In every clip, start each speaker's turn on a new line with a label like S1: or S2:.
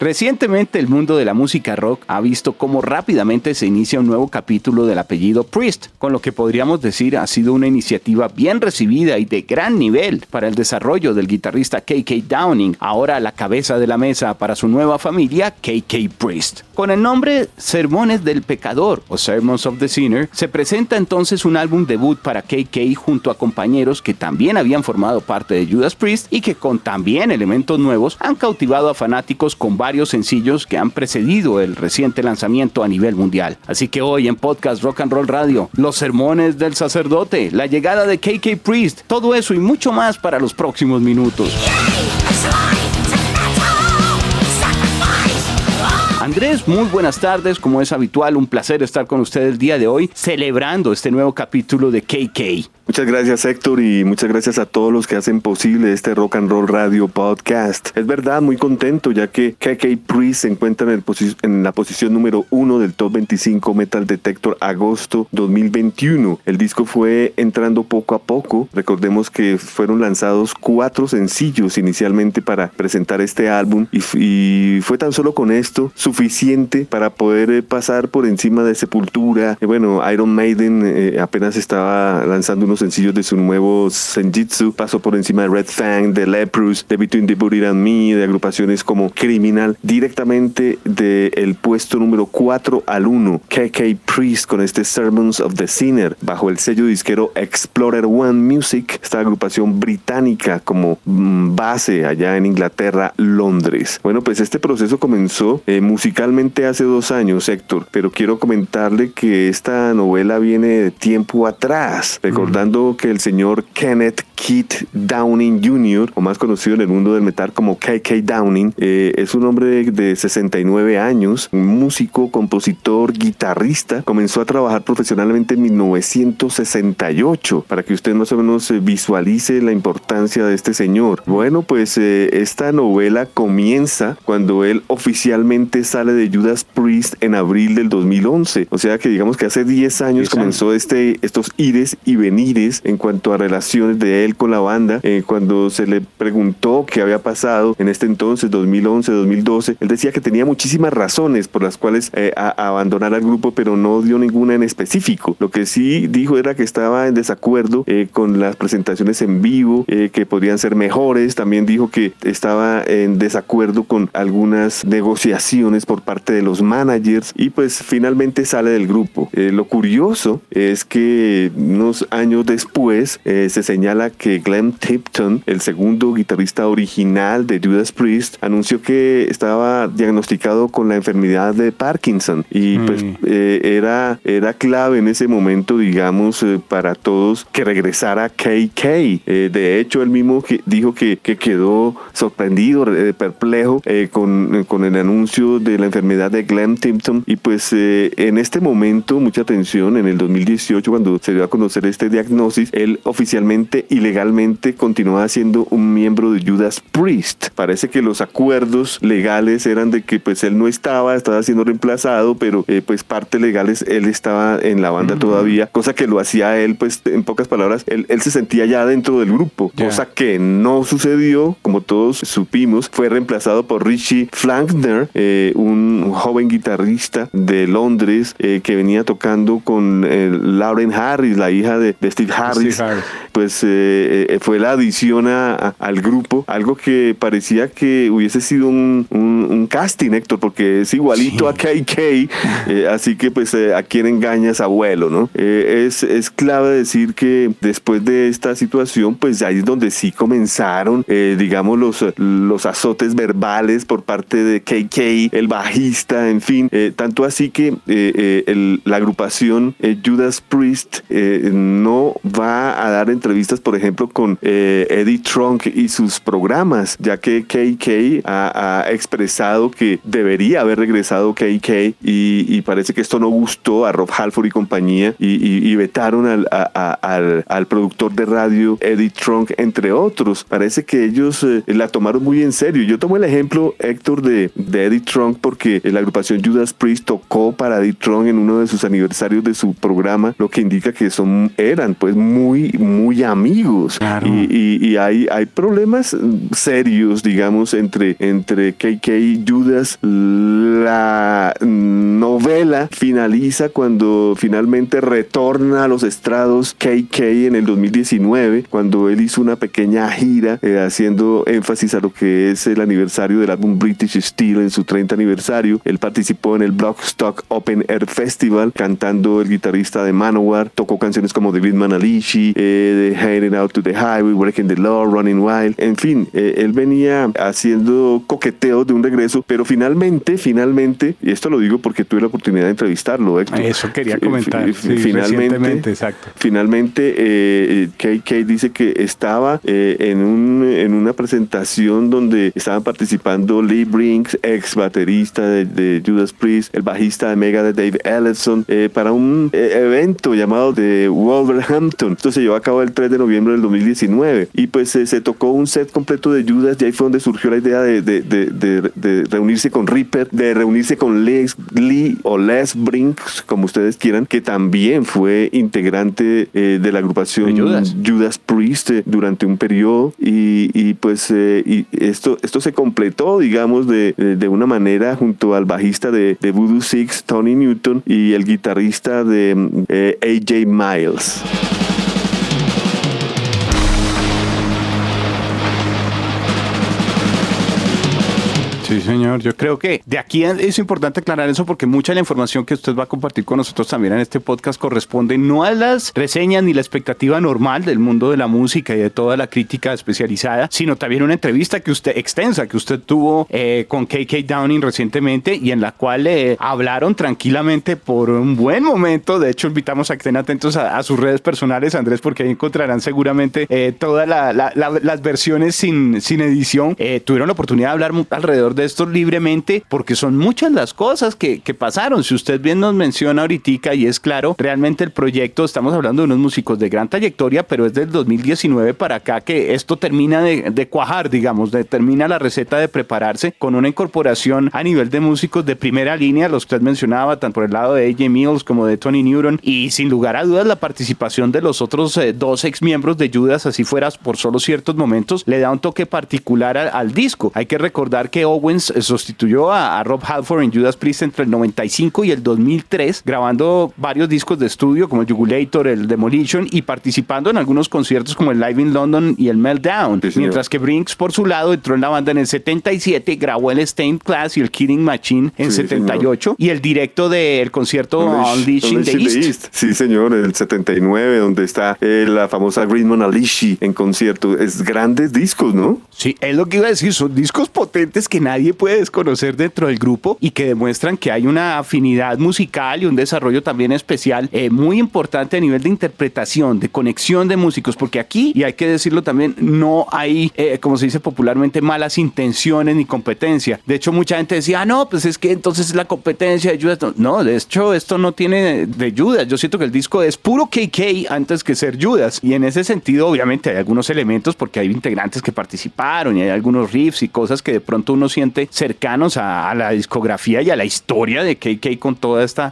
S1: Recientemente el mundo de la música rock ha visto cómo rápidamente se inicia un nuevo capítulo del apellido Priest, con lo que podríamos decir ha sido una iniciativa bien recibida y de gran nivel para el desarrollo del guitarrista KK Downing, ahora a la cabeza de la mesa para su nueva familia KK Priest. Con el nombre Sermones del Pecador o Sermons of the Sinner, se presenta entonces un álbum debut para KK junto a compañeros que también habían formado parte de Judas Priest y que con también elementos nuevos han cautivado a fanáticos con varios sencillos que han precedido el reciente lanzamiento a nivel mundial. Así que hoy en Podcast Rock and Roll Radio, los sermones del sacerdote, la llegada de KK Priest, todo eso y mucho más para los próximos minutos. Andrés, muy buenas tardes, como es habitual, un placer estar con usted el día de hoy celebrando este nuevo capítulo de KK.
S2: Muchas gracias Héctor y muchas gracias a todos los que hacen posible este Rock and Roll Radio Podcast. Es verdad, muy contento ya que KK Priest se encuentra en, en la posición número uno del Top 25 Metal Detector agosto 2021. El disco fue entrando poco a poco. Recordemos que fueron lanzados cuatro sencillos inicialmente para presentar este álbum y, fue tan solo con esto suficiente para poder eh, pasar por encima de Sepultura. Eh, bueno, Iron Maiden eh, apenas estaba lanzando unos sencillos de su nuevo Senjitsu, pasó por encima de Red Fang, de Leprous, de Between the Buried and Me, de agrupaciones como Criminal, directamente del puesto número 4 al 1, KK Priest con este Sermons of the Sinner, bajo el sello disquero Explorer One Music, esta agrupación británica como mm, base allá en Inglaterra, Londres. Bueno, pues este proceso comenzó hace dos años, Héctor, pero quiero comentarle que esta novela viene de tiempo atrás, recordando que el señor Kenneth Keith Downing Jr., o más conocido en el mundo del metal como KK Downing, eh, es un hombre de 69 años, músico, compositor, guitarrista. Comenzó a trabajar profesionalmente en 1968, para que usted más o menos eh, visualice la importancia de este señor. Bueno, pues eh, esta novela comienza cuando él oficialmente sale de Judas Priest en abril del 2011. O sea que digamos que hace 10 años comenzó este, estos ires y venires en cuanto a relaciones de él con la banda. Eh, cuando se le preguntó qué había pasado en este entonces, 2011, 2012, él decía que tenía muchísimas razones por las cuales eh, abandonar al grupo, pero no dio ninguna en específico. Lo que sí dijo era que estaba en desacuerdo eh, con las presentaciones en vivo, que podrían ser mejores. También dijo que estaba en desacuerdo con algunas negociaciones por parte de los managers y pues finalmente sale del grupo. lo curioso es que unos años después eh, se señala que Glenn Tipton, el segundo guitarrista original de Judas Priest, anunció que estaba diagnosticado con la enfermedad de Parkinson y pues mm. eh, era, era clave en ese momento, digamos, eh, para todos que regresara KK. de hecho, él mismo dijo que, que quedó sorprendido, perplejo con, con el anuncio de la enfermedad de Glenn Tipton. Y pues en este momento, mucha atención, en el 2018 cuando se dio a conocer este diagnóstico, él oficialmente y legalmente continuaba siendo un miembro de Judas Priest. Parece que los acuerdos legales eran de que pues él no estaba, estaba siendo reemplazado, pero eh, pues parte legales él estaba en la banda todavía, cosa que lo hacía él pues en pocas palabras, él, se sentía ya dentro del grupo, cosa que no sucedió, como todos supimos, fue reemplazado por Richie Flankner, eh, un joven guitarrista de Londres eh, que venía tocando con Lauren Harris, la hija de, de Steve Harris, pues eh, eh, fue la adición al grupo, algo que parecía que hubiese sido un, casting, Héctor, porque es igualito a KK, eh, así que pues a quien engañas abuelo, ¿no? es, es clave decir que después de esta situación, pues ahí es donde sí comenzaron, digamos, los, los azotes verbales por parte de KK, él bajista, en fin, tanto así que la agrupación Judas Priest no va a dar entrevistas, por ejemplo, con Eddie Trunk y sus programas, ya que KK ha, expresado que debería haber regresado KK y, parece que esto no gustó a Rob Halford y compañía y, vetaron al, productor de radio Eddie Trunk, entre otros. Parece que ellos eh, la tomaron muy en serio. Yo tomo el ejemplo, Héctor, de, de Eddie Trunk porque la agrupación Judas Priest tocó para Eddie Trunk en uno de sus aniversarios de su programa, lo que indica que son, eran pues muy, muy amigos. Y, y, hay, hay problemas serios, digamos, entre, entre KK y Judas. La novela finaliza cuando finalmente retorna a los estrados KK en el 2019, cuando él hizo una pequeña gira eh, haciendo énfasis a lo que es el aniversario del álbum British Steel en su 30 aniversario. Él participó en el Blockstock Open Air Festival cantando el guitarrista de Manowar, tocó canciones como The Green Alishi, eh, Heading Out to the Highway, Breaking the Law, Running Wild, en fin, eh, él venía haciendo coqueteos de un regreso, pero finalmente, finalmente, y esto lo digo porque tuve la oportunidad de entrevistarlo,
S1: Eso quería comentar.
S2: finalmente,
S1: exacto.
S2: Finalmente, eh, KK dice que estaba eh, en, un, en una presentación donde estaban participando Lee Brinks, ex baterista de, Judas Priest, el bajista de Mega de Dave Ellison, eh, para un evento llamado de Wolverhampton. Esto se llevó a cabo el 3 de noviembre del 2019 y pues se tocó un set completo de Judas y ahí fue donde surgió la idea de, de, de, de reunirse con Reaper, de reunirse con Les, Lee o Les Brinks, como ustedes quieran, que también fue integrante de la agrupación Judas. Priest eh, durante un periodo y, pues eh, y esto, esto se completó, digamos, de, de, una manera junto al bajista de, Voodoo Six, Tony Newton, y el guitarrista de eh, AJ Miles.
S1: Sí, señor. Yo creo que de aquí es importante aclarar eso porque mucha de la información que usted va a compartir con nosotros también en este podcast corresponde no a las reseñas ni la expectativa normal del mundo de la música y de toda la crítica especializada, sino también una entrevista que usted extensa que usted tuvo eh, con KK Downing recientemente y en la cual eh, hablaron tranquilamente por un buen momento. De hecho, invitamos a que estén atentos a, sus redes personales, Andrés, porque ahí encontrarán seguramente eh, todas las versiones sin, sin edición. tuvieron la oportunidad de hablar alrededor de esto libremente porque son muchas las cosas que, que pasaron. Si usted bien nos menciona ahorita y es claro, realmente el proyecto, estamos hablando de unos músicos de gran trayectoria, pero es del 2019 para acá que esto termina de, de cuajar, digamos, de, termina la receta de prepararse con una incorporación a nivel de músicos de primera línea, los que usted mencionaba, tanto por el lado de AJ Mills como de Tony Newton, y sin lugar a dudas la participación de los otros eh, dos ex miembros de Judas, así fueras por solo ciertos momentos, le da un toque particular al disco. Hay que recordar que Owen eh, sustituyó a, Rob Halford en Judas Priest entre el 95 y el 2003, grabando varios discos de estudio como el Jugulator, el Demolition y participando en algunos conciertos como el Live in London y el Meltdown. mientras que Brinks, por su lado, entró en la banda en el 77, grabó el Stained Class y el Killing Machine en 78 y el directo del concierto Unleashing the East.
S2: Sí, señor, el 79, donde está eh, la famosa Green Alishi en concierto. Es grandes discos, ¿no?
S1: Sí, es lo que iba a decir, son discos potentes que nadie puede desconocer dentro del grupo y que demuestran que hay una afinidad musical y un desarrollo también especial eh, muy importante a nivel de interpretación, de conexión de músicos, porque aquí, y hay que decirlo también, no hay, eh, como se dice popularmente, malas intenciones ni competencia. De hecho, mucha gente decía, ah, no, pues es que entonces es la competencia de Judas. No, de hecho, esto no tiene de Judas. Yo siento que el disco es puro KK antes que ser Judas. Y en ese sentido, obviamente, hay algunos elementos porque hay integrantes que participaron y hay algunos riffs y cosas que de pronto uno siente cercanos a, la discografía y a la historia de KK con toda esta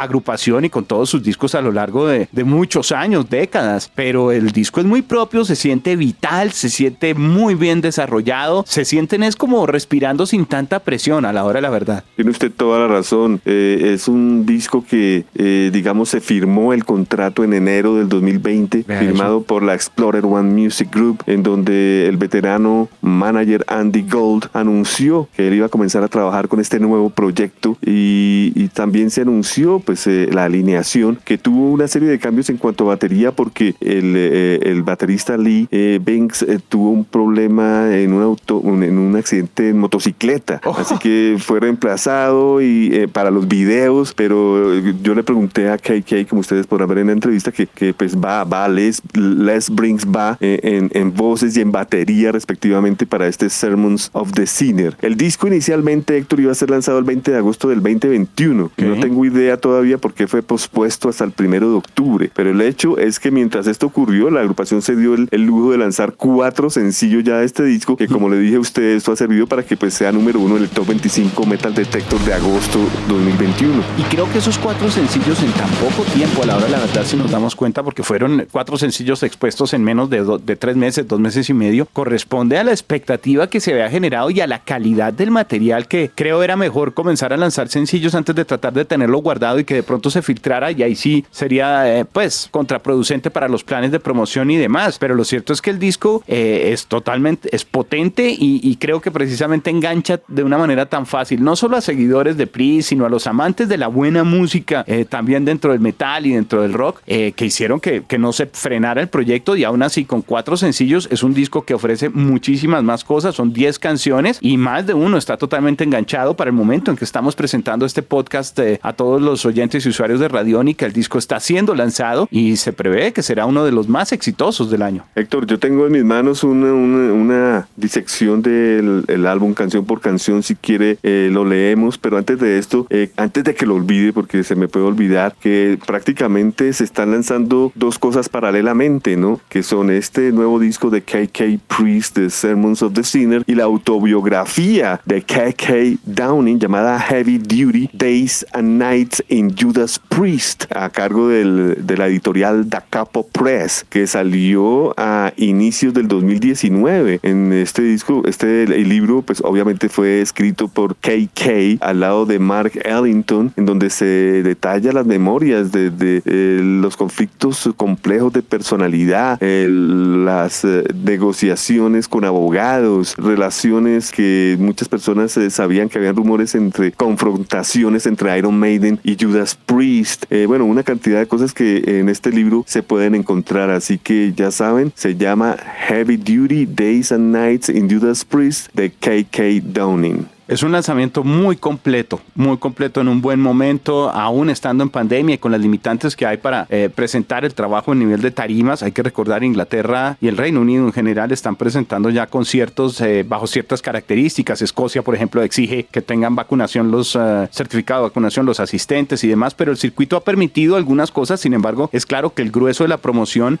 S1: agrupación y con todos sus discos a lo largo de, muchos años, décadas. Pero el disco es muy propio, se siente vital, se siente muy bien desarrollado, se sienten es como respirando sin tanta presión a la hora de la verdad.
S2: Tiene usted toda la razón. Eh, es un disco que, eh, digamos, se firmó el contrato en enero del 2020, firmado por la Explorer One Music Group, en donde el veterano manager Andy Gold anunció anunció que él iba a comenzar a trabajar con este nuevo proyecto y, también se anunció pues eh, la alineación que tuvo una serie de cambios en cuanto a batería porque el, eh, el baterista Lee eh, Banks tuvo un problema en un auto en un accidente en motocicleta oh. así que fue reemplazado y para los videos pero yo le pregunté a KK como ustedes podrán ver en la entrevista que, que pues va va Les Les Brings va en, en voces y en batería respectivamente para este Sermons of the Sinner el disco inicialmente Héctor iba a ser lanzado el 20 de agosto del 2021. No tengo idea todavía por qué fue pospuesto hasta el primero de octubre, pero el hecho es que mientras esto ocurrió, la agrupación se dio el, lujo de lanzar cuatro sencillos ya de este disco, que como le dije a usted, esto ha servido para que pues sea número uno en el top 25 Metal Detector de agosto 2021.
S1: Y creo que esos cuatro sencillos en tan poco tiempo, a la hora de la verdad, si nos damos cuenta, porque fueron cuatro sencillos expuestos en menos de, de tres meses, dos meses y medio, corresponde a la expectativa que se había generado y a la calidad del material que creo era mejor comenzar a lanzar sencillos antes de tratar de tenerlo guardado y que de pronto se filtrara y ahí sí sería eh, pues contraproducente para los planes de promoción y demás. Pero lo cierto es que el disco eh, es totalmente, es potente y, creo que precisamente engancha de una manera tan fácil, no solo a seguidores de Pris, sino a los amantes de la buena música, eh, también dentro del metal y dentro del rock, que hicieron que, que no se frenara el proyecto y aún así con cuatro sencillos es un disco que ofrece muchísimas más cosas, son 10 canciones y más de uno está totalmente enganchado para el momento en que estamos presentando este podcast eh, a todos los oyentes y usuarios de Radiónica. El disco está siendo lanzado y se prevé que será uno de los más exitosos del año.
S2: Héctor, yo tengo en mis manos una, una, disección del álbum canción por canción. Si quiere, eh, lo leemos. Pero antes de esto, eh, antes de que lo olvide, porque se me puede olvidar, que prácticamente se están lanzando dos cosas paralelamente, ¿no? Que son este nuevo disco de KK Priest, The Sermons of the Sinner, y la autobiografía de KK Downing llamada Heavy Duty Days and Nights in Judas Priest a cargo del, de la editorial Da Capo Press que salió a inicios del 2019 en este disco este libro pues obviamente fue escrito por KK al lado de Mark Ellington en donde se detalla las memorias de, de, eh, los conflictos complejos de personalidad eh, las eh, negociaciones con abogados relaciones que muchas personas sabían que habían rumores entre confrontaciones entre Iron Maiden y Judas Priest. Eh, bueno, una cantidad de cosas que en este libro se pueden encontrar. Así que ya saben, se llama Heavy Duty Days and Nights in Judas Priest de KK Downing.
S1: Es un lanzamiento muy completo, muy completo en un buen momento, aún estando en pandemia y con las limitantes que hay para eh, presentar el trabajo en nivel de tarimas. Hay que recordar Inglaterra y el Reino Unido en general están presentando ya conciertos eh, bajo ciertas características. Escocia, por ejemplo, exige que tengan vacunación los uh, certificado de vacunación los asistentes y demás, pero el circuito ha permitido algunas cosas. Sin embargo, es claro que el grueso de la promoción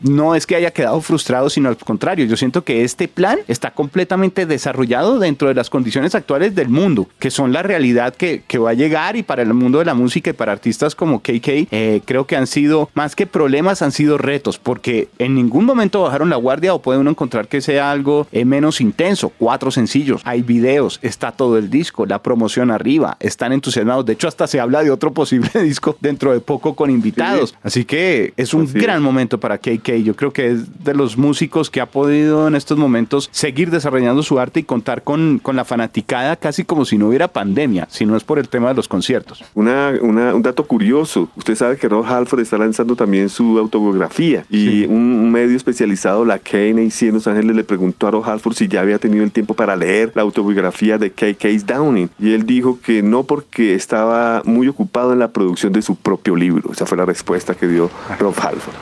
S1: no es que haya quedado frustrado, sino al contrario. Yo siento que este plan está completamente desarrollado dentro de las condiciones actuales del mundo, que son la realidad que, que, va a llegar y para el mundo de la música y para artistas como KK, eh, creo que han sido más que problemas, han sido retos, porque en ningún momento bajaron la guardia o puede uno encontrar que sea algo eh, menos intenso. Cuatro sencillos, hay videos, está todo el disco, la promoción arriba, están entusiasmados. De hecho, hasta se habla de otro posible disco dentro de poco con invitados. Así que es un gran momento para KK. Yo creo que es de los músicos que ha podido en estos momentos seguir desarrollando su arte y contar con, con la fanática casi como si no hubiera pandemia, si no es por el tema de los conciertos.
S2: Una, un dato curioso, usted sabe que Rob Halford está lanzando también su autobiografía y un, medio especializado, la KNAC en Los Ángeles, le preguntó a Rob Halford si ya había tenido el tiempo para leer la autobiografía de KK Downing y él dijo que no porque estaba muy ocupado en la producción de su propio libro. Esa fue la respuesta que dio Rob Halford.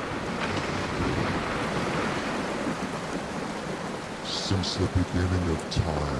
S2: Since the beginning of time.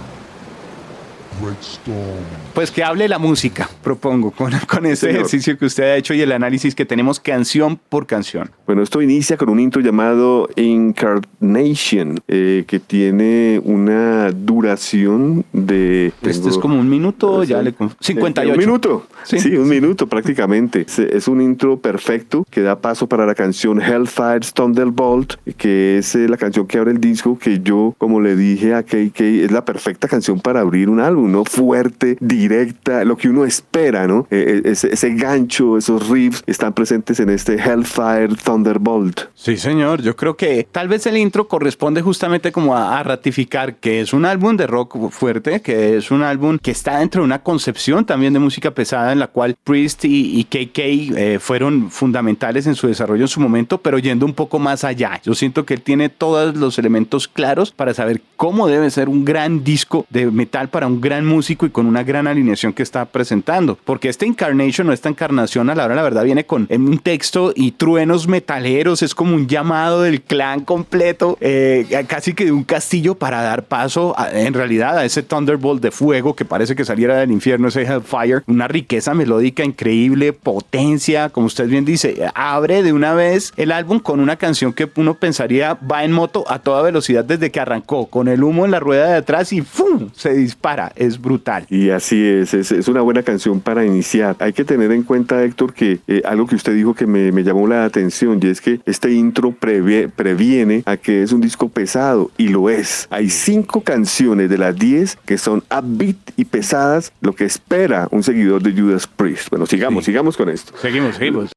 S1: Pues que hable la música, propongo, con, con ese ejercicio que usted ha hecho y el análisis que tenemos canción por canción.
S2: Bueno, esto inicia con un intro llamado Incarnation, eh, que tiene una duración de...
S1: Este es como un minuto, ya le... 58.
S2: Un minuto, sí, un minuto prácticamente. Es un intro perfecto que da paso para la canción Hellfire Thunderbolt, que es eh, la canción que abre el disco, que yo, como le dije a KK, es la perfecta canción para abrir un álbum Fuerte, directa, lo que uno espera, ¿no? Eh, eh, ese, ese gancho, esos riffs están presentes en este Hellfire Thunderbolt.
S1: Sí, señor. Yo creo que tal vez el intro corresponde justamente como a, ratificar que es un álbum de rock fuerte, que es un álbum que está dentro de una concepción también de música pesada en la cual Priest y, KK eh, fueron fundamentales en su desarrollo en su momento, pero yendo un poco más allá. Yo siento que él tiene todos los elementos claros para saber cómo debe ser un gran disco de metal para un gran músico y con una gran alineación que está presentando. Porque este Incarnation o esta encarnación a la hora la verdad viene con un texto y truenos metaleros, es como un llamado del clan completo, eh, casi que de un castillo para dar paso en realidad a ese Thunderbolt de fuego que parece que saliera del infierno, ese Hellfire, una riqueza melódica increíble, potencia, como usted bien dice, abre de una vez el álbum con una canción que uno pensaría va en moto a toda velocidad desde que arrancó, con el humo en la rueda de atrás y ¡fum! se dispara, es brutal.
S2: Y así es, es, una buena canción para iniciar. Hay que tener en cuenta, Héctor, que eh, algo que usted dijo que me, me, llamó la atención y es que este intro previene a que es un disco pesado y lo es. Hay cinco canciones de las diez que son upbeat y pesadas, lo que espera un seguidor de Judas Priest. Bueno, sigamos, sigamos con esto.
S1: Seguimos, seguimos.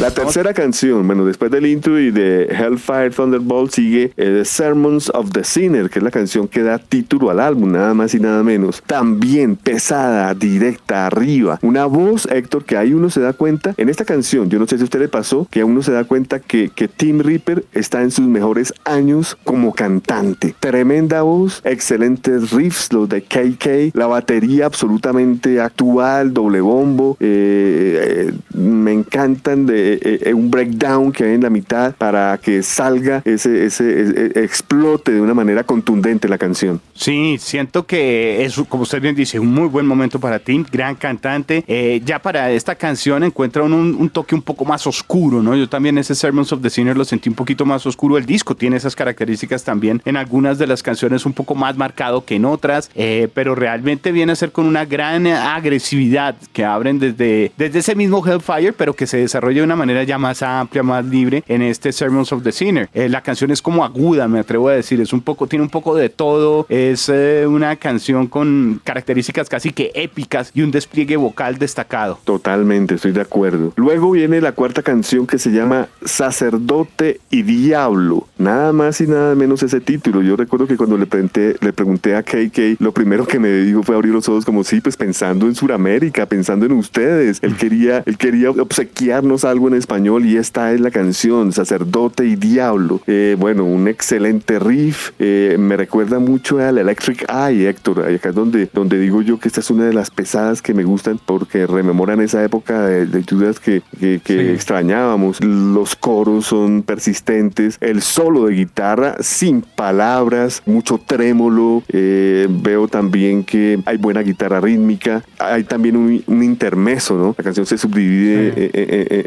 S2: La tercera canción, bueno, después del intro y de Hellfire Thunderbolt sigue The eh, Sermons of the Sinner, que es la canción que da título al álbum, nada más y nada menos. También pesada, directa, arriba. Una voz, Héctor, que ahí uno se da cuenta, en esta canción, yo no sé si a usted le pasó, que a uno se da cuenta que, que Tim Reaper está en sus mejores años como cantante. Tremenda voz, excelentes riffs, los de KK, la batería absolutamente actual, doble bombo, eh, eh, me encantan de eh, eh, un breakdown que hay en la mitad para que salga ese, ese, explote de una manera contundente la canción.
S1: Sí, siento que es, como usted bien dice, un muy buen momento para Tim, gran cantante. Eh, ya para esta canción encuentra un, un, toque un poco más oscuro, ¿no? Yo también ese Sermons of the Sinner lo sentí un poquito más oscuro. El disco tiene esas características también en algunas de las canciones un poco más marcado que en otras, pero realmente viene a ser con una gran agresividad que abren desde, desde ese mismo Hellfire, pero que se desarrolla de una manera ya más amplia, más libre en este Sermons of the Sinner. Eh, la canción es como aguda, me atrevo a decir, es un poco, tiene un poco de todo, es eh, una canción con características casi que épicas y un despliegue vocal destacado.
S2: Totalmente, estoy de acuerdo. Luego viene la cuarta canción que se llama Sacerdote y Diablo. Nada más y nada menos ese título. Yo recuerdo que cuando le pregunté, le pregunté a KK, lo primero que me dijo fue abrir los ojos como sí, pues pensando en Sudamérica, pensando en ustedes. Él quería, él quería obsequiarnos algo en español y esta es la canción, Sacerdote y Diablo. Eh, bueno, un excelente riff. Eh, me recuerda mucho al Electric Eye, Héctor. Acá es donde, donde digo yo que esta es una de las pesadas que me gustan porque rememoran esa época de, de Judas que, que, extrañábamos. Los coros son persistentes. El solo de guitarra sin palabras, mucho trémolo. Eh, veo también que hay buena guitarra rítmica. Hay también un, un intermeso, ¿no? La canción se subdivide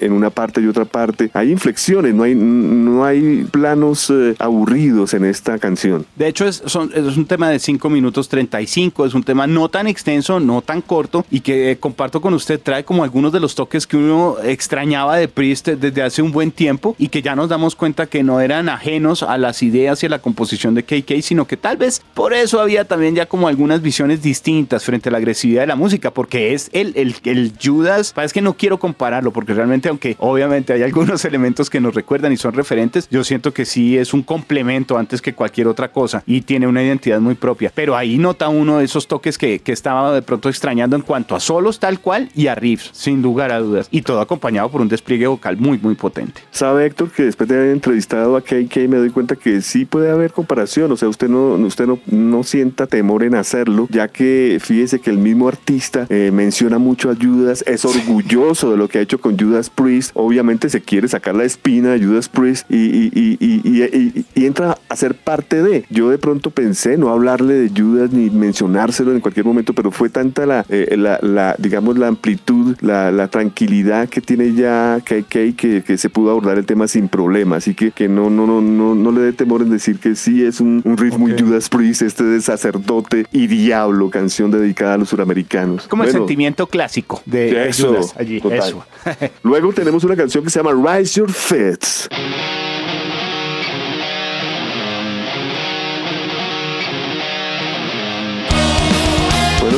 S2: en una parte y otra parte. Hay inflexiones, no hay, no hay planos eh, aburridos en esta canción.
S1: De hecho, es, es un tema de 5 minutos 35, es un tema no tan extenso, no tan corto y que eh, comparto con usted, trae como algunos de los toques que uno extrañaba de Priest desde hace un buen tiempo y que ya nos damos cuenta que no eran ajenos a las ideas y a la composición de KK, sino que tal vez por eso había también ya como algunas visiones distintas frente a la agresividad de la música, porque es el, el, el Judas, es que no quiero compararlo, porque realmente aunque obviamente hay algunos elementos que nos recuerdan y son referentes. Yo siento que sí es un complemento antes que cualquier otra cosa y tiene una identidad muy propia. Pero ahí nota uno de esos toques que, que estaba de pronto extrañando en cuanto a solos tal cual y a riffs, sin lugar a dudas. Y todo acompañado por un despliegue vocal muy, muy potente.
S2: Sabe Héctor que después de haber entrevistado a KK me doy cuenta que sí puede haber comparación. O sea, usted no, usted no, no sienta temor en hacerlo, ya que fíjese que el mismo artista eh, menciona mucho a Judas, es orgulloso de lo que ha hecho con Judas Priest obviamente se quiere sacar la espina de Judas Priest y, entra a ser parte de. Yo de pronto pensé no hablarle de Judas ni mencionárselo en cualquier momento, pero fue tanta la, eh, la, digamos, la amplitud, la, tranquilidad que tiene ya KK que, que se pudo abordar el tema sin problema. Así que, que no, no, no, no, no le dé temor en decir que sí es un, un riff muy Judas Priest, este de sacerdote y diablo, canción dedicada a los suramericanos.
S1: Como el sentimiento clásico de, Judas allí. Eso.
S2: Luego tenemos una canción que se llama Rise Your Fits.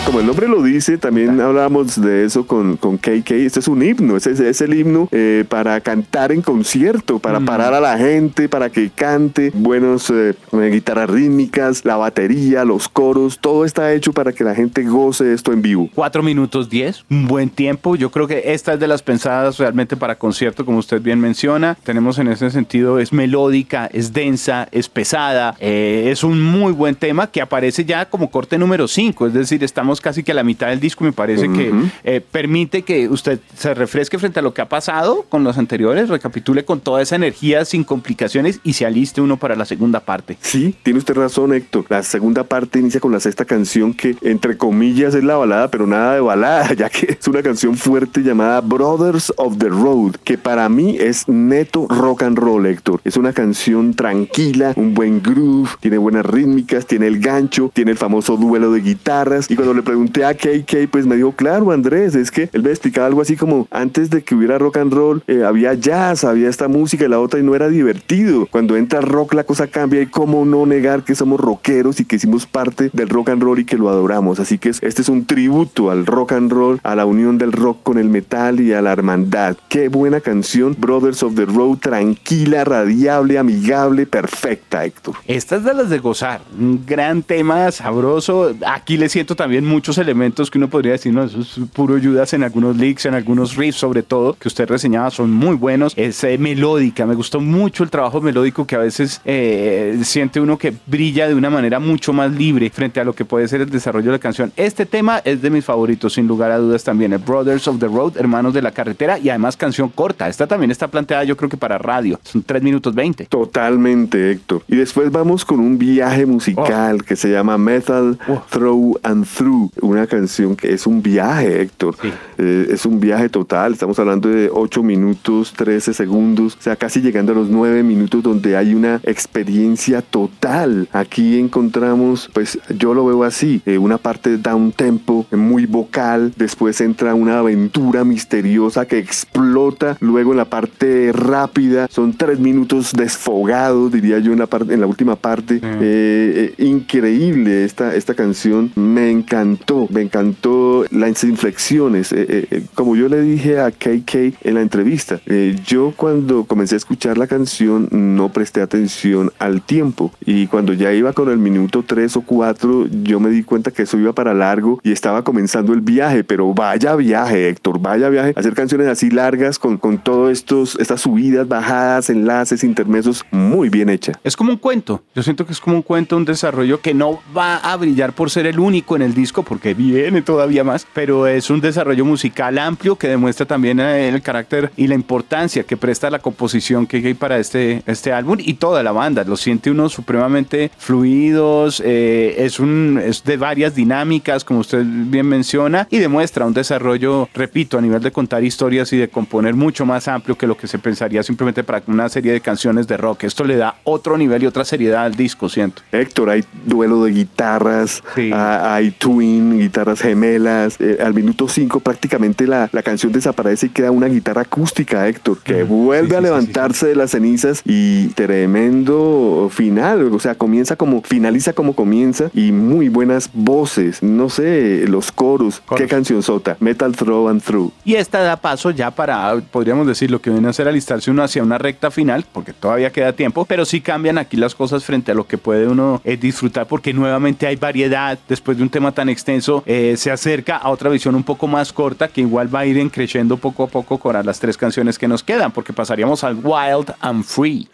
S2: Como el nombre lo dice, también hablábamos de eso con, con KK. Este es un himno, ese es, el himno eh, para cantar en concierto, para mm. parar a la gente, para que cante, buenos eh, guitarras rítmicas, la batería, los coros, todo está hecho para que la gente goce esto en vivo.
S1: Cuatro minutos diez, un buen tiempo. Yo creo que esta es de las pensadas realmente para concierto, como usted bien menciona. Tenemos en ese sentido, es melódica, es densa, es pesada, eh, es un muy buen tema que aparece ya como corte número 5, es decir, estamos casi que a la mitad del disco, me parece que eh, permite que usted se refresque frente a lo que ha pasado con los anteriores, recapitule con toda esa energía sin complicaciones y se aliste uno para la segunda parte.
S2: Sí, tiene usted razón, Héctor. La segunda parte inicia con la sexta canción que, entre comillas, es la balada, pero nada de balada, ya que es una canción fuerte llamada Brothers of the Road, que para mí es neto rock and roll, Héctor. Es una canción tranquila, un buen groove, tiene buenas rítmicas, tiene el gancho, tiene el famoso duelo de guitarras. Y cuando le pregunté a KK, pues me dijo, claro, Andrés, es que él me explicaba algo así como antes de que hubiera rock and roll, eh, había jazz, había esta música y la otra y no era divertido. Cuando entra rock la cosa cambia y cómo no negar que somos rockeros y que hicimos parte del rock and roll y que lo adoramos. Así que este es un tributo al rock and roll, a la unión del rock con el metal y a la hermandad. Qué buena canción, Brothers of the Road, tranquila, radiable, amigable, perfecta, Héctor.
S1: Esta es de las de gozar, un gran tema sabroso. Aquí le siento también muchos elementos que uno podría decir, no, eso es puro Judas en algunos leaks, en algunos riffs sobre todo, que usted reseñaba, son muy buenos. Es eh, melódica, me gustó mucho el trabajo melódico que a veces eh, siente uno que brilla de una manera mucho más libre frente a lo que puede ser el desarrollo de la canción. Este tema es de mis favoritos, sin lugar a dudas también, el Brothers of the Road, Hermanos de la Carretera, y además canción corta. Esta también está planteada yo creo que para radio, son 3 minutos 20.
S2: Totalmente, Héctor. Y después vamos con un viaje musical oh. que se llama Metal oh. Throw and Through, una canción que es un viaje, Héctor. Eh, es un viaje total, estamos hablando de 8 minutos, 13 segundos, o sea, casi llegando a los 9 minutos donde hay una experiencia total. Aquí encontramos, pues yo lo veo así, eh, una parte down tempo, muy vocal, después entra una aventura misteriosa que explota, luego en la parte rápida, son 3 minutos desfogados, diría yo, en la, parte, en la última parte. Eh, increíble esta, esta canción, me encantó, me encantó las inflexiones. como yo le dije a KK en la entrevista, yo cuando comencé a escuchar la canción no presté atención al tiempo y cuando ya iba con el minuto 3 o 4 yo me di cuenta que eso iba para largo y estaba comenzando el viaje, pero vaya viaje Héctor, vaya viaje, hacer canciones así largas con, con todos estos, estas subidas, bajadas, enlaces, intermesos, muy bien hecha.
S1: Es como un cuento, yo siento que es como un cuento, un desarrollo que no va a brillar por ser el único en el disco porque viene todavía más, pero es un desarrollo musical amplio que demuestra también eh, el carácter y la importancia que presta la composición que hay para este, este álbum y toda la banda. Lo siente uno supremamente fluidos, eh, es, un, es de varias dinámicas, como usted bien menciona, y demuestra un desarrollo, repito, a nivel de contar historias y de componer mucho más amplio que lo que se pensaría simplemente para una serie de canciones de rock. Esto le da otro nivel y otra seriedad al disco, siento.
S2: Héctor, hay duelo de guitarras, ah, hay twin, guitarras gemelas. Eh, al minuto 5 prácticamente la, la, canción desaparece y queda una guitarra acústica, Héctor, que vuelve a levantarse de las cenizas y tremendo final. O sea, comienza como, finaliza como comienza y muy buenas voces. No sé, los coros. Qué canción sota. Metal Throw and Through.
S1: Y esta da paso ya para, podríamos decir, lo que viene a ser alistarse uno hacia una recta final, porque todavía queda tiempo, pero sí cambian aquí las cosas frente a lo que puede uno eh, disfrutar, porque nuevamente hay variedad. Después de un tema tan extenso, eh, se acerca a otra visión un poco más corta, que igual va a ir creciendo poco a poco con las tres canciones que nos quedan, porque pasaríamos al Wild and Free.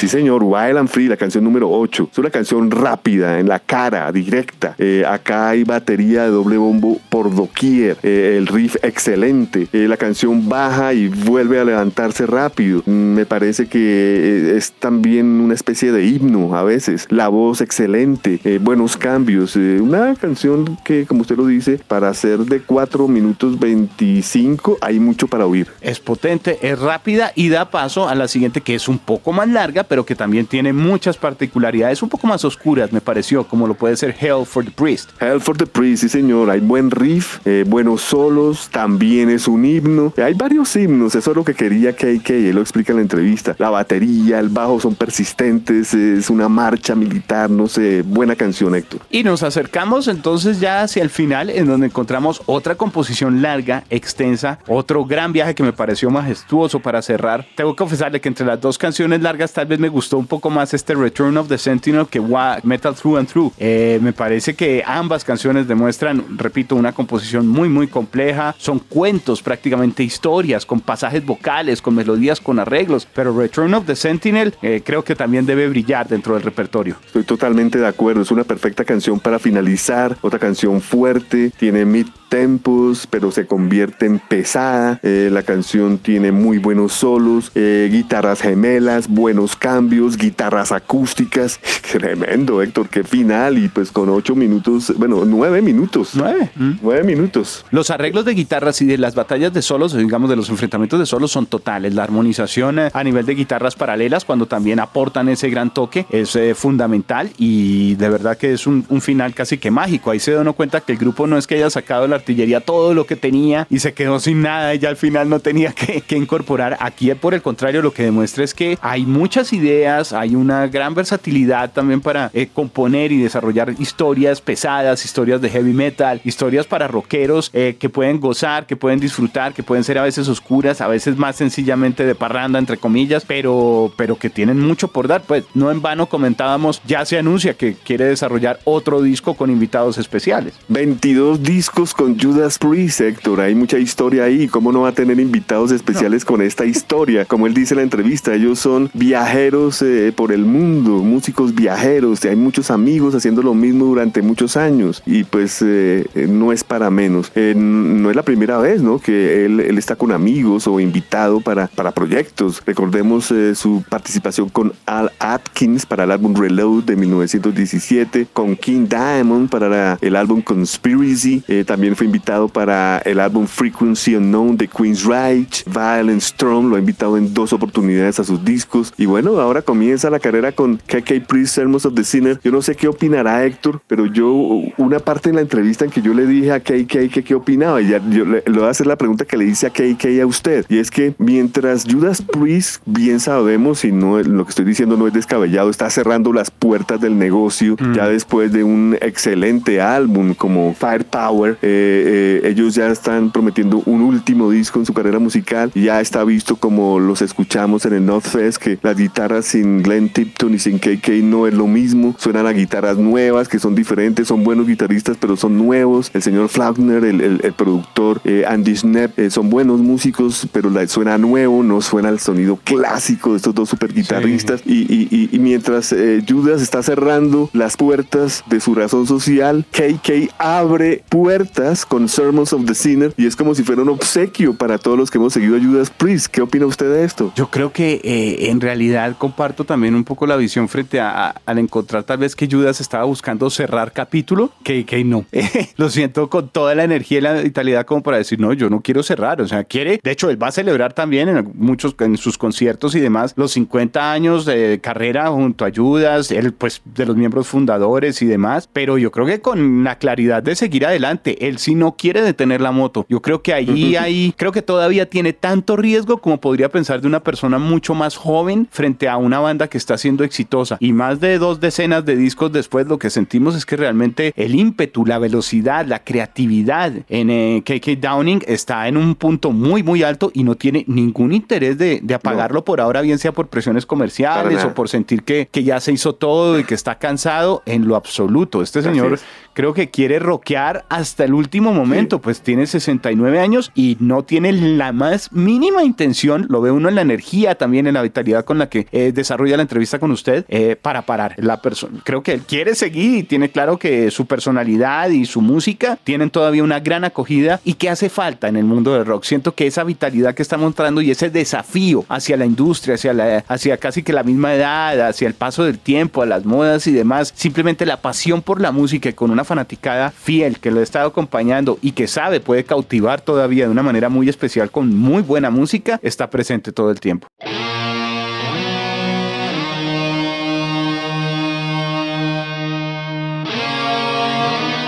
S2: Sí, señor, Wild and Free, la canción número 8. Es una canción rápida, en la cara, directa. Eh, acá hay batería de doble bombo por doquier. Eh, el riff excelente. Eh, la canción baja y vuelve a levantarse rápido. Me parece que es también una especie de himno a veces. La voz excelente, buenos cambios. una canción que, como usted lo dice, para ser de 4 minutos 25 hay mucho para oír.
S1: Es potente, es rápida y da paso a la siguiente que es un poco más larga, pero que también tiene muchas particularidades un poco más oscuras, me pareció, como lo puede ser Hell for the Priest.
S2: Hell for the Priest, sí señor, hay buen riff, eh, buenos solos, también es un himno, hay varios himnos, eso es lo que quería KK, él lo explica en la entrevista, la batería, el bajo son persistentes, es una marcha militar, no sé, buena canción Héctor.
S1: Y nos acercamos entonces ya hacia el final, en donde encontramos otra composición larga, extensa, otro gran viaje que me pareció majestuoso para cerrar. Tengo que confesarle que entre las dos canciones largas tal vez me gustó un poco más este Return of the Sentinel que Metal Through and Through. Eh, me parece que ambas canciones demuestran, repito, una composición muy muy compleja. Son cuentos, prácticamente historias, con pasajes vocales, con melodías, con arreglos. Pero Return of the Sentinel eh, creo que también debe brillar dentro del repertorio.
S2: Estoy totalmente de acuerdo. Es una perfecta canción para finalizar. Otra canción fuerte. Tiene mid tempos, pero se convierte en pesada. Eh, la canción tiene muy buenos solos, guitarras gemelas, buenos cambios, guitarras acústicas. Tremendo, Héctor, qué final. Y pues con ocho minutos, bueno, nueve minutos.
S1: Nueve.
S2: Mm. Nueve minutos.
S1: Los arreglos de guitarras y de las batallas de solos, digamos, de los enfrentamientos de solos son totales. La armonización eh, a nivel de guitarras paralelas, cuando también aportan ese gran toque, es fundamental y de verdad que es un, un, final casi que mágico. Ahí se da uno cuenta que el grupo no es que haya sacado la artillería todo lo que tenía y se quedó sin nada y ya al final no tenía que, incorporar. Aquí por el contrario lo que demuestra es que hay muchas ideas, hay una gran versatilidad también para eh, componer y desarrollar historias pesadas, historias de heavy metal, historias para rockeros eh, que pueden gozar, que pueden disfrutar, que pueden ser a veces oscuras, a veces más sencillamente de parranda entre comillas, pero, pero que tienen mucho por dar. Pues no en vano comentábamos, ya se anuncia que quiere desarrollar otro disco con invitados especiales.
S2: 22 discos con Judas Priest, Héctor. Hay mucha historia ahí. ¿Cómo no va a tener invitados especiales con esta historia? Como él dice en la entrevista, ellos son viajeros eh, por el mundo, músicos viajeros. Hay muchos amigos haciendo lo mismo durante muchos años. Y pues eh, no es para menos. Eh, no es la primera vez, ¿no? Que él, él, está con amigos o invitado para, para proyectos. Recordemos su participación con Al Atkins para el álbum Reload de 1917, con King Diamond para el álbum Conspiracy. también fue invitado para el álbum Frequency Unknown de Queen's Reich. Violent Storm lo ha invitado en dos oportunidades a sus discos. Y bueno, ahora comienza la carrera con KK Priest, Sermons of the Sinner. Yo no sé qué opinará Héctor, pero yo, una parte en la entrevista en que yo le dije a KK que qué opinaba, y ya yo le, le voy a hacer la pregunta que le hice a KK a usted. Y es que mientras Judas Priest, bien sabemos, y no lo que estoy diciendo no es descabellado, está cerrando las puertas del negocio, mm. ya después de un excelente álbum como Firepower. Eh, eh, ellos ya están prometiendo un último disco en su carrera musical. Ya está visto como los escuchamos en el North Fest, que las guitarras sin Glenn Tipton y sin KK no es lo mismo. Suenan a guitarras nuevas, que son diferentes, son buenos guitarristas, pero son nuevos. El señor Flaugner, el, el, productor eh, Andy Schnepp, eh, son buenos músicos, pero la, suena nuevo, no suena el sonido clásico de estos dos super guitarristas. Y, y, y, mientras Judas está cerrando las puertas de su razón social, KK abre puertas con Sermons of the Sinner y es como si fuera un obsequio para todos los que hemos seguido a Judas Priest. ¿Qué opina usted de esto?
S1: Yo creo que eh, en realidad comparto también un poco la visión frente a, al encontrar tal vez que Judas estaba buscando cerrar capítulo, que, que no. lo siento con toda la energía y la vitalidad como para decir, no, yo no quiero cerrar. O sea, quiere, de hecho, él va a celebrar también en muchos, en sus conciertos y demás, los 50 años de carrera junto a Judas, él pues de los miembros fundadores y demás, pero yo creo que con la claridad de seguir adelante, él sí no quiere detener la moto. Yo creo que allí hay, creo que todavía tiene tanto riesgo como podría pensar de una persona mucho más joven frente a una banda que está siendo exitosa. Y más de dos decenas de discos después, lo que sentimos es que realmente el ímpetu, la velocidad, la creatividad en KK eh, Downing está en un punto muy, muy alto y no tiene ningún interés de, apagarlo por ahora, bien sea por presiones comerciales o por sentir que, que ya se hizo todo y que está cansado en lo absoluto. Este señor creo que quiere rockear hasta el último momento, pues tiene 69 años y no tiene la más mínima intención, lo ve uno en la energía también, en la vitalidad con la que eh, desarrolla la entrevista con usted, eh, para parar. La persona, creo que él quiere seguir y tiene claro que su personalidad y su música tienen todavía una gran acogida y que hace falta en el mundo del rock. Siento que esa vitalidad que está mostrando y ese desafío hacia la industria, hacia, la, hacia casi que la misma edad, hacia el paso del tiempo, a las modas y demás, simplemente la pasión por la música y con fanaticada fiel que lo ha estado acompañando y que sabe puede cautivar todavía de una manera muy especial con muy buena música, está presente todo el tiempo.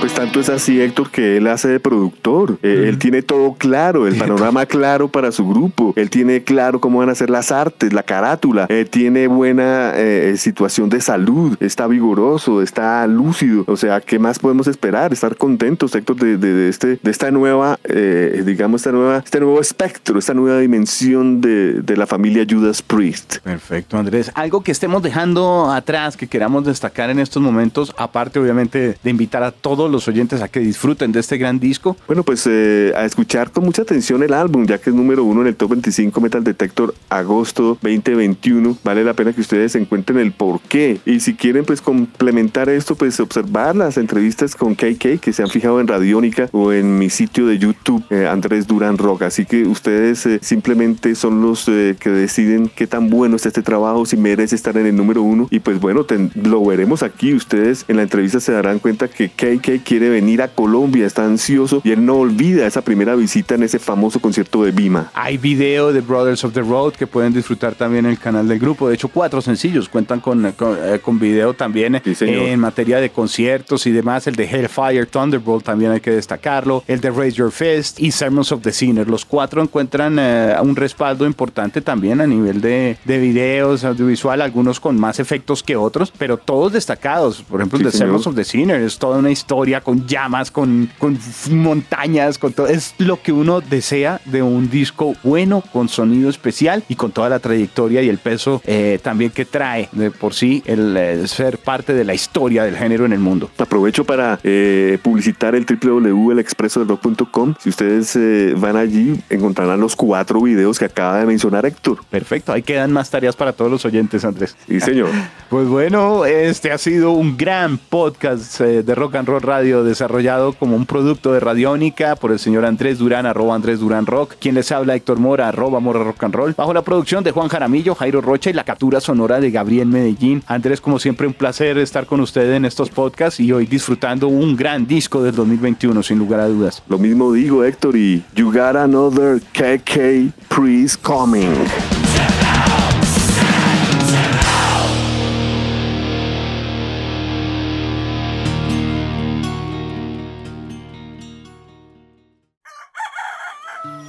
S2: Pues tanto es así, Héctor, que él hace de productor. Eh, él tiene todo claro, el panorama claro para su grupo. Él tiene claro cómo van a ser las artes, la carátula. Él tiene buena eh, situación de salud, está vigoroso, está lúcido. O sea, ¿qué más podemos esperar? Estar contentos, Héctor, de, este, de esta nueva, eh, digamos, esta nueva, este nuevo espectro, esta nueva dimensión de, de la familia Judas Priest.
S1: Perfecto, Andrés. Algo que estemos dejando atrás, que queramos destacar en estos momentos, aparte obviamente de invitar a todos los oyentes a que disfruten de este gran disco.
S2: Bueno, pues eh, a escuchar con mucha atención el álbum, ya que es número uno en el top 25 Metal Detector agosto 2021. Vale la pena que ustedes encuentren el por qué. Y si quieren pues complementar esto, pues observar las entrevistas con KK que se han fijado en Radiónica o en mi sitio de YouTube, eh, Andrés Durán Rock. Así que ustedes eh, simplemente son los que deciden qué tan bueno está este trabajo, si merece estar en el número uno. Y pues bueno, lo veremos aquí. Ustedes en la entrevista se darán cuenta que KK quiere venir a Colombia, está ansioso y él no olvida esa primera visita en ese famoso concierto de Bima.
S1: Hay video de Brothers of the Road que pueden disfrutar también en el canal del grupo. De hecho, cuatro sencillos cuentan con, con, eh, video también en materia de conciertos y demás. El de Hellfire Thunderbolt también hay que destacarlo. El de Raise Your Fist y Sermons of the Sinner. Los cuatro encuentran eh, un respaldo importante también a nivel de, de videos, audiovisual, algunos con más efectos que otros, pero todos destacados. Por ejemplo, el de Sermons of the Sinner es toda una historia con llamas, con, con montañas, con todo. Es lo que uno desea de un disco bueno, con sonido especial y con toda la trayectoria y el peso eh, también que trae de por sí el eh, ser parte de la historia del género en el mundo.
S2: Aprovecho para eh, publicitar el www.elexpresodelrock.com. Si ustedes van allí, encontrarán los cuatro videos que acaba de mencionar Héctor.
S1: Perfecto, ahí quedan más tareas para todos los oyentes, Andrés.
S2: Sí, señor.
S1: pues bueno, este ha sido un gran podcast de Rock and Roll Radio desarrollado como un producto de Radiónica por el señor Andrés Durán, arroba Andrés Durán Rock, quien les habla Héctor Mora, arroba Mora Rock and Roll, bajo la producción de Juan Jaramillo, Jairo Rocha y la captura sonora de Gabriel Medellín. Andrés, como siempre, un placer estar con ustedes en estos podcasts y hoy disfrutando un gran disco del 2021, sin lugar a dudas.
S2: Lo mismo digo, Héctor, y You Got Another KK Priest Coming.